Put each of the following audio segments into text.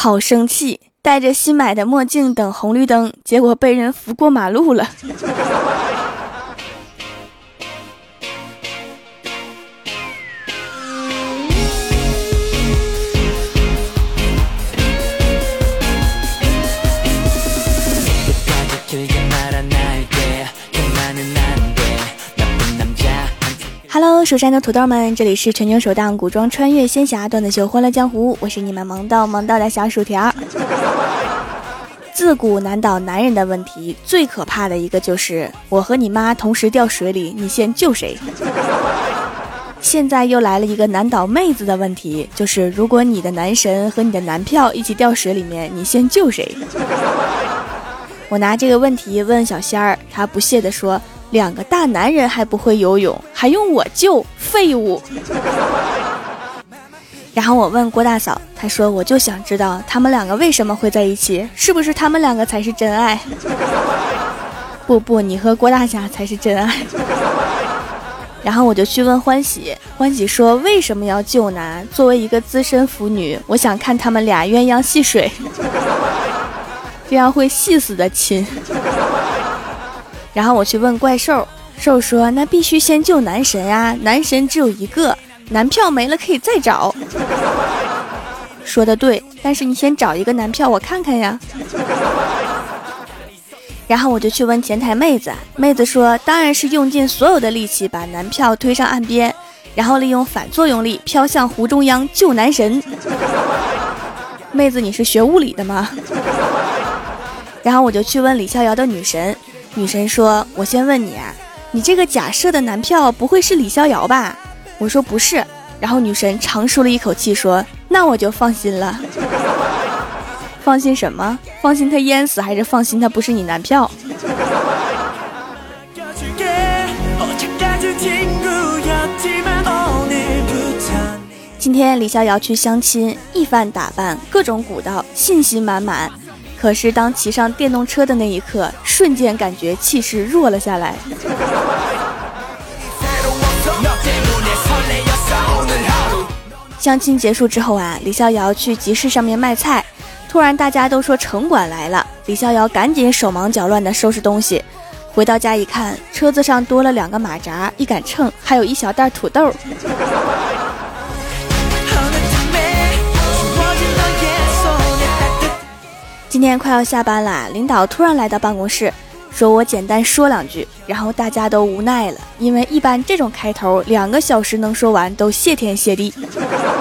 好生气，戴着新买的墨镜等红绿灯，结果被人扶过马路了。Hello，蜀山的土豆们，这里是全球首档古装穿越仙侠段子秀《欢乐江湖》，我是你们萌到萌到的小薯条。自古难倒男人的问题，最可怕的一个就是我和你妈同时掉水里，你先救谁？现在又来了一个难倒妹子的问题，就是如果你的男神和你的男票一起掉水里面，你先救谁？我拿这个问题问小仙儿，他不屑地说。两个大男人还不会游泳，还用我救？废物！然后我问郭大嫂，她说：“我就想知道他们两个为什么会在一起，是不是他们两个才是真爱？” 不不，你和郭大侠才是真爱。然后我就去问欢喜，欢喜说：“为什么要救男？作为一个资深腐女，我想看他们俩鸳鸯戏水，这样会戏死的亲。”然后我去问怪兽，兽说：“那必须先救男神啊，男神只有一个，男票没了可以再找。”说的对，但是你先找一个男票我看看呀。然后我就去问前台妹子，妹子说：“当然是用尽所有的力气把男票推上岸边，然后利用反作用力飘向湖中央救男神。” 妹子，你是学物理的吗？然后我就去问李逍遥的女神。女神说：“我先问你啊，你这个假设的男票不会是李逍遥吧？”我说：“不是。”然后女神长舒了一口气说：“那我就放心了。放心什么？放心他淹死，还是放心他不是你男票？”今天李逍遥去相亲，一番打扮，各种鼓捣，信心满满。可是当骑上电动车的那一刻，瞬间感觉气势弱了下来。相亲结束之后啊，李逍遥去集市上面卖菜，突然大家都说城管来了，李逍遥赶紧手忙脚乱的收拾东西。回到家一看，车子上多了两个马扎、一杆秤，还有一小袋土豆。今天快要下班了，领导突然来到办公室，说我简单说两句，然后大家都无奈了，因为一般这种开头两个小时能说完都谢天谢地。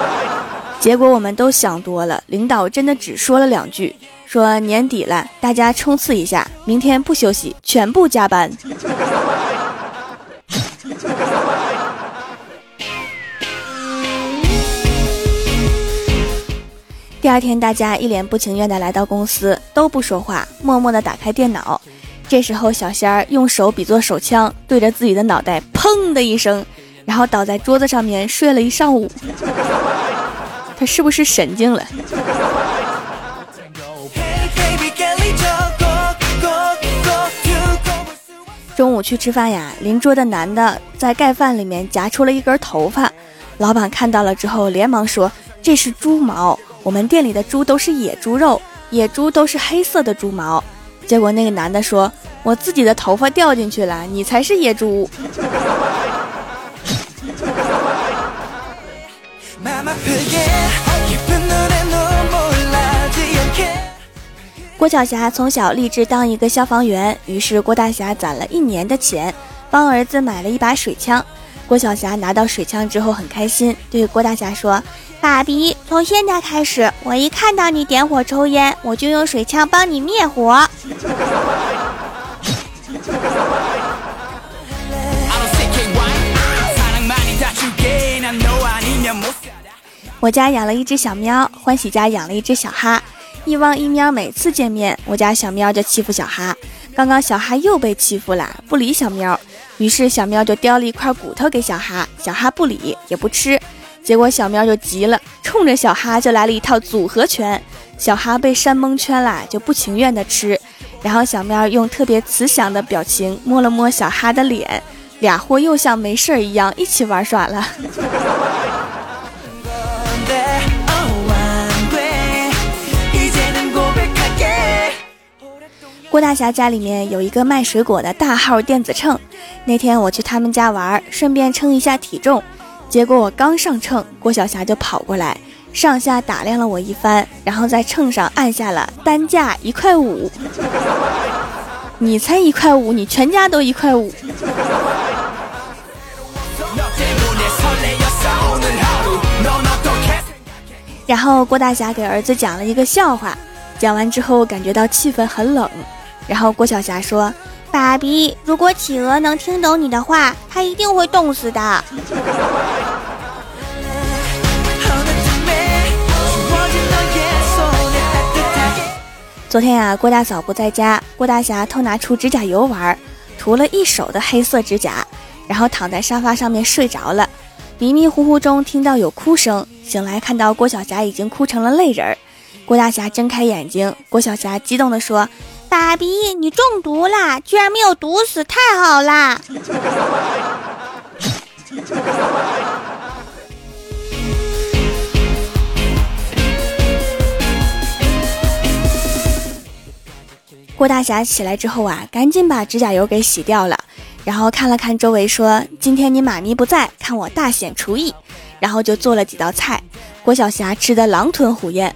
结果我们都想多了，领导真的只说了两句，说年底了，大家冲刺一下，明天不休息，全部加班。第二天，大家一脸不情愿地来到公司，都不说话，默默地打开电脑。这时候，小仙儿用手比作手枪，对着自己的脑袋砰的一声，然后倒在桌子上面睡了一上午。他是不是神经了？中午去吃饭呀，邻桌的男的在盖饭里面夹出了一根头发，老板看到了之后，连忙说：“这是猪毛。”我们店里的猪都是野猪肉，野猪都是黑色的猪毛。结果那个男的说：“我自己的头发掉进去了，你才是野猪。”郭晓霞从小立志当一个消防员，于是郭大侠攒了一年的钱，帮儿子买了一把水枪。郭晓霞拿到水枪之后很开心，对郭大侠说。爸比，从现在开始，我一看到你点火抽烟，我就用水枪帮你灭火。我家养了一只小喵，欢喜家养了一只小哈。一汪一喵每次见面，我家小喵就欺负小哈。刚刚小哈又被欺负了，不理小喵，于是小喵就叼了一块骨头给小哈，小哈不理也不吃。结果小喵就急了，冲着小哈就来了一套组合拳，小哈被扇蒙圈了，就不情愿的吃。然后小喵用特别慈祥的表情摸了摸小哈的脸，俩货又像没事儿一样一起玩耍了。郭大侠家里面有一个卖水果的大号电子秤，那天我去他们家玩，顺便称一下体重，结果我刚上秤，郭晓霞就跑过来，上下打量了我一番，然后在秤上按下了单价一块五。你才一块五，你全家都一块五。然后郭大侠给儿子讲了一个笑话，讲完之后感觉到气氛很冷。然后郭晓霞说：“爸比，如果企鹅能听懂你的话，它一定会冻死的。”昨天呀，郭大嫂不在家，郭大侠偷拿出指甲油玩，涂了一手的黑色指甲，然后躺在沙发上面睡着了。迷迷糊糊中听到有哭声，醒来看到郭晓霞已经哭成了泪人儿。郭大侠睁开眼睛，郭晓霞激动地说。爸比，你中毒啦！居然没有毒死，太好啦！郭大侠起来之后啊，赶紧把指甲油给洗掉了，然后看了看周围，说：“今天你妈咪不在，看我大显厨艺。”然后就做了几道菜，郭晓霞吃的狼吞虎咽，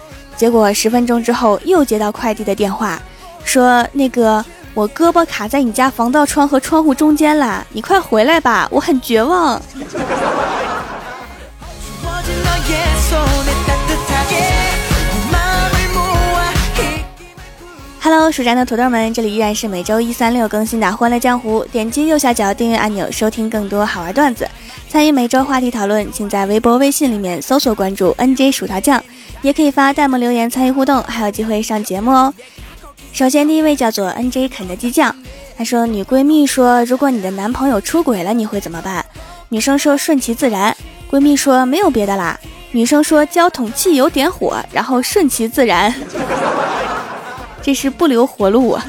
结果十分钟之后又接到快递的电话。说那个，我胳膊卡在你家防盗窗和窗户中间了，你快回来吧，我很绝望。Hello，蜀山的土豆们，这里依然是每周一、三、六更新的《欢乐江湖》，点击右下角订阅按钮，收听更多好玩段子，参与每周话题讨论，请在微博、微信里面搜索关注 NJ 薯条酱，也可以发弹幕留言参与互动，还有机会上节目哦。首先，第一位叫做 N J 肯德基酱，他说：“女闺蜜说，如果你的男朋友出轨了，你会怎么办？”女生说：“顺其自然。”闺蜜说：“没有别的啦。”女生说：“浇桶汽油点火，然后顺其自然。”这是不留活路啊！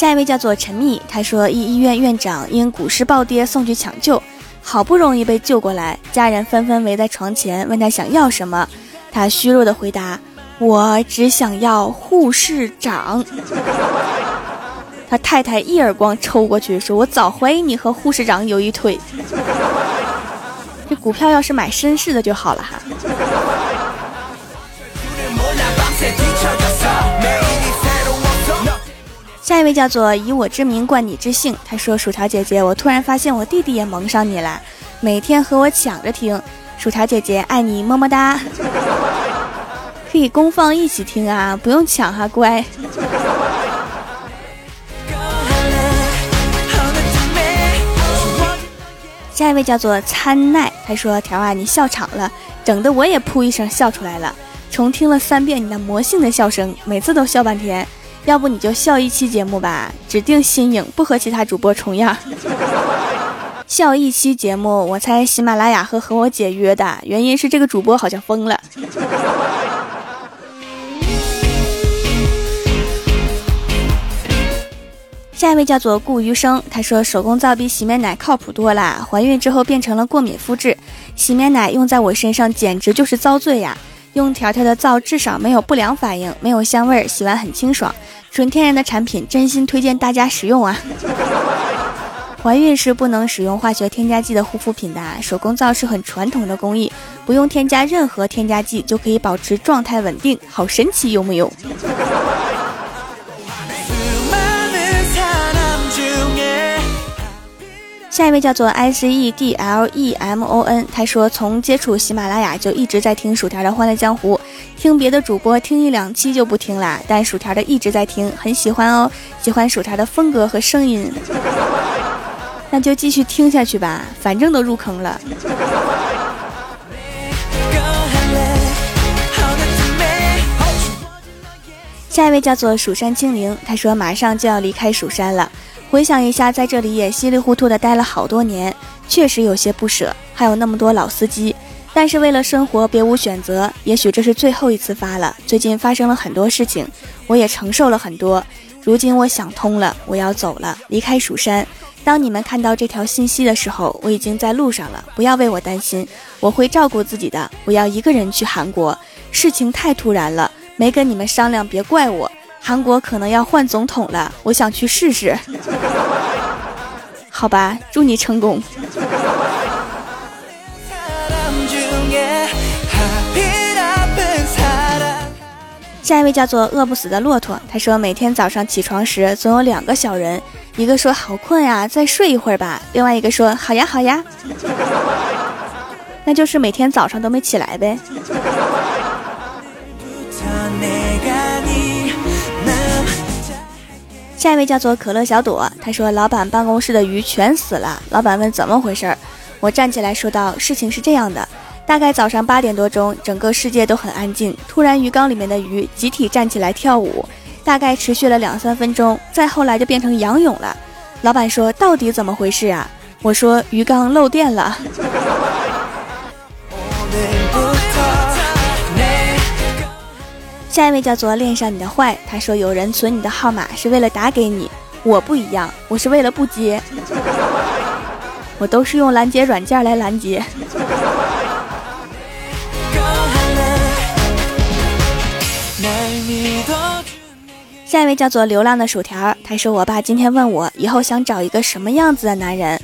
下一位叫做陈密，他说：“一医院院长因股市暴跌送去抢救。”好不容易被救过来，家人纷纷围在床前，问他想要什么。他虚弱的回答：“我只想要护士长。”他太太一耳光抽过去，说：“我早怀疑你和护士长有一腿。”这股票要是买绅士的就好了哈。下一位叫做以我之名冠你之姓，他说：“薯条姐姐，我突然发现我弟弟也蒙上你了，每天和我抢着听。薯条姐姐爱你，么么哒。可以公放一起听啊，不用抢哈，乖。”下一位叫做参奈，他说：“条啊，你笑场了，整的我也噗一声笑出来了，重听了三遍你那魔性的笑声，每次都笑半天。”要不你就笑一期节目吧，指定新颖，不和其他主播重样。笑一期节目，我猜喜马拉雅和和我解约的，原因是这个主播好像疯了。下一位叫做顾余生，他说手工皂比洗面奶靠谱多啦，怀孕之后变成了过敏肤质，洗面奶用在我身上简直就是遭罪呀。用条条的皂至少没有不良反应，没有香味儿，洗完很清爽，纯天然的产品，真心推荐大家使用啊！怀孕是不能使用化学添加剂的护肤品的，手工皂是很传统的工艺，不用添加任何添加剂就可以保持状态稳定，好神奇，有木有？下一位叫做 I C E D L E M O N，他说从接触喜马拉雅就一直在听薯条的《欢乐江湖》，听别的主播听一两期就不听了，但薯条的一直在听，很喜欢哦，喜欢薯条的风格和声音，那就继续听下去吧，反正都入坑了。下一位叫做蜀山清灵，他说马上就要离开蜀山了，回想一下，在这里也稀里糊涂的待了好多年，确实有些不舍。还有那么多老司机，但是为了生活别无选择，也许这是最后一次发了。最近发生了很多事情，我也承受了很多。如今我想通了，我要走了，离开蜀山。当你们看到这条信息的时候，我已经在路上了。不要为我担心，我会照顾自己的。我要一个人去韩国，事情太突然了，没跟你们商量，别怪我。韩国可能要换总统了，我想去试试。好吧，祝你成功。下一位叫做饿不死的骆驼，他说每天早上起床时总有两个小人，一个说好困呀，再睡一会儿吧，另外一个说好呀好呀，那就是每天早上都没起来呗。下一位叫做可乐小朵，他说老板办公室的鱼全死了，老板问怎么回事儿，我站起来说道，事情是这样的。大概早上八点多钟，整个世界都很安静。突然，鱼缸里面的鱼集体站起来跳舞，大概持续了两三分钟。再后来就变成仰泳了。老板说：“到底怎么回事啊？”我说：“鱼缸漏电了。”下一位叫做恋上你的坏，他说有人存你的号码是为了打给你，我不一样，我是为了不接，我都是用拦截软件来拦截。下一位叫做流浪的薯条，他说：“我爸今天问我以后想找一个什么样子的男人，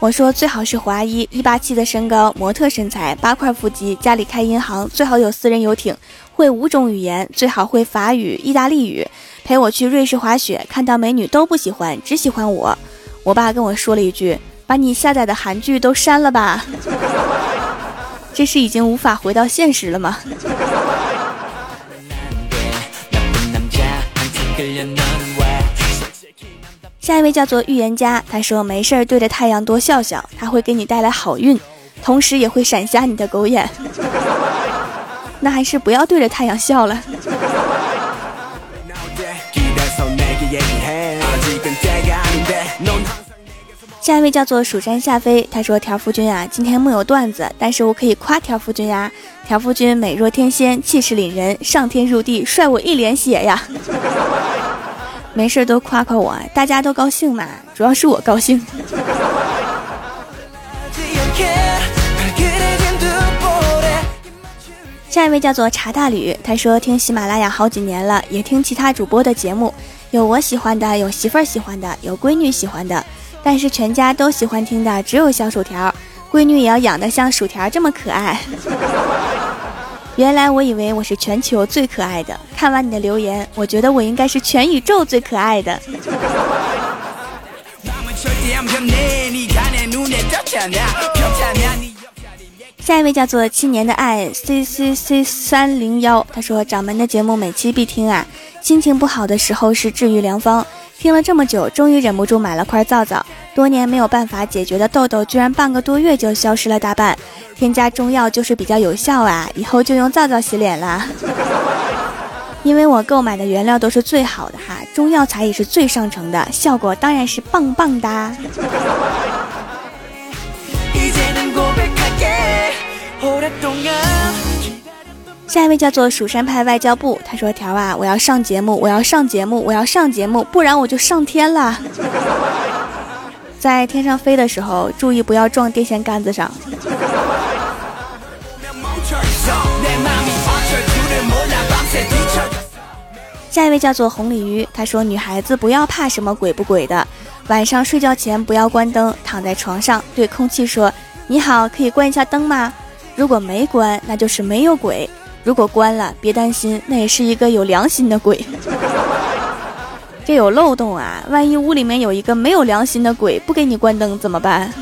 我说最好是华裔，一八七的身高，模特身材，八块腹肌，家里开银行，最好有私人游艇，会五种语言，最好会法语、意大利语，陪我去瑞士滑雪，看到美女都不喜欢，只喜欢我。”我爸跟我说了一句：“把你下载的韩剧都删了吧。”这是已经无法回到现实了吗？下一位叫做预言家，他说没事儿对着太阳多笑笑，他会给你带来好运，同时也会闪瞎你的狗眼。那还是不要对着太阳笑了。下一位叫做蜀山夏飞，他说条夫君啊，今天木有段子，但是我可以夸条夫君呀。条夫君美若天仙，气势凛人，上天入地，帅我一脸血呀。没事都夸夸我，大家都高兴嘛，主要是我高兴。下一位叫做茶大吕，他说听喜马拉雅好几年了，也听其他主播的节目，有我喜欢的，有媳妇儿喜欢的，有闺女喜欢的，但是全家都喜欢听的只有小薯条，闺女也要养的像薯条这么可爱。原来我以为我是全球最可爱的，看完你的留言，我觉得我应该是全宇宙最可爱的。下一位叫做七年的爱 C C C 三零幺，他说掌门的节目每期必听啊，心情不好的时候是治愈良方。听了这么久，终于忍不住买了块皂皂。多年没有办法解决的痘痘，居然半个多月就消失了大半。添加中药就是比较有效啊，以后就用皂皂洗脸啦。因为我购买的原料都是最好的哈，中药材也是最上乘的，效果当然是棒棒哒。下一位叫做蜀山派外交部，他说：“条啊，我要上节目，我要上节目，我要上节目，不然我就上天了。在天上飞的时候，注意不要撞电线杆子上。”下一位叫做红鲤鱼，他说：“女孩子不要怕什么鬼不鬼的，晚上睡觉前不要关灯，躺在床上对空气说：‘你好，可以关一下灯吗？’如果没关，那就是没有鬼。”如果关了，别担心，那也是一个有良心的鬼。这有漏洞啊！万一屋里面有一个没有良心的鬼，不给你关灯怎么办？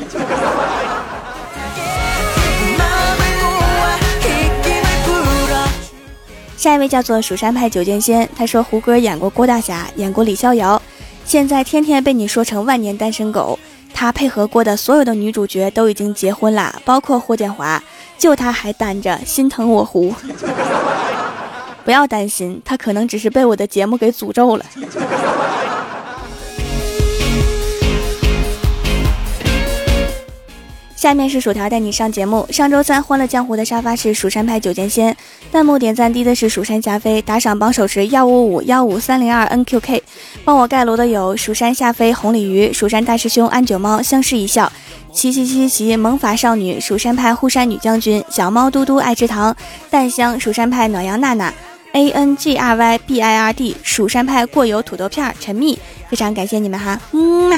下一位叫做蜀山派九剑仙，他说胡歌演过郭大侠，演过李逍遥，现在天天被你说成万年单身狗。他配合过的所有的女主角都已经结婚啦，包括霍建华。就他还单着，心疼我胡。不要担心，他可能只是被我的节目给诅咒了。下面是薯条带你上节目。上周三欢乐江湖的沙发是蜀山派九剑仙，弹幕点赞低的是蜀山霞飞，打赏榜首是幺五五幺五三零二 NQK，帮我盖楼的有蜀山夏飞、红鲤鱼、蜀山大师兄、安九猫、相视一笑、七七七七、萌法少女、蜀山派护山女将军、小猫嘟嘟爱吃糖、淡香、蜀山派暖阳娜娜、A N G R Y B I R D、蜀山派过油土豆片、陈蜜，非常感谢你们哈，嗯嘛。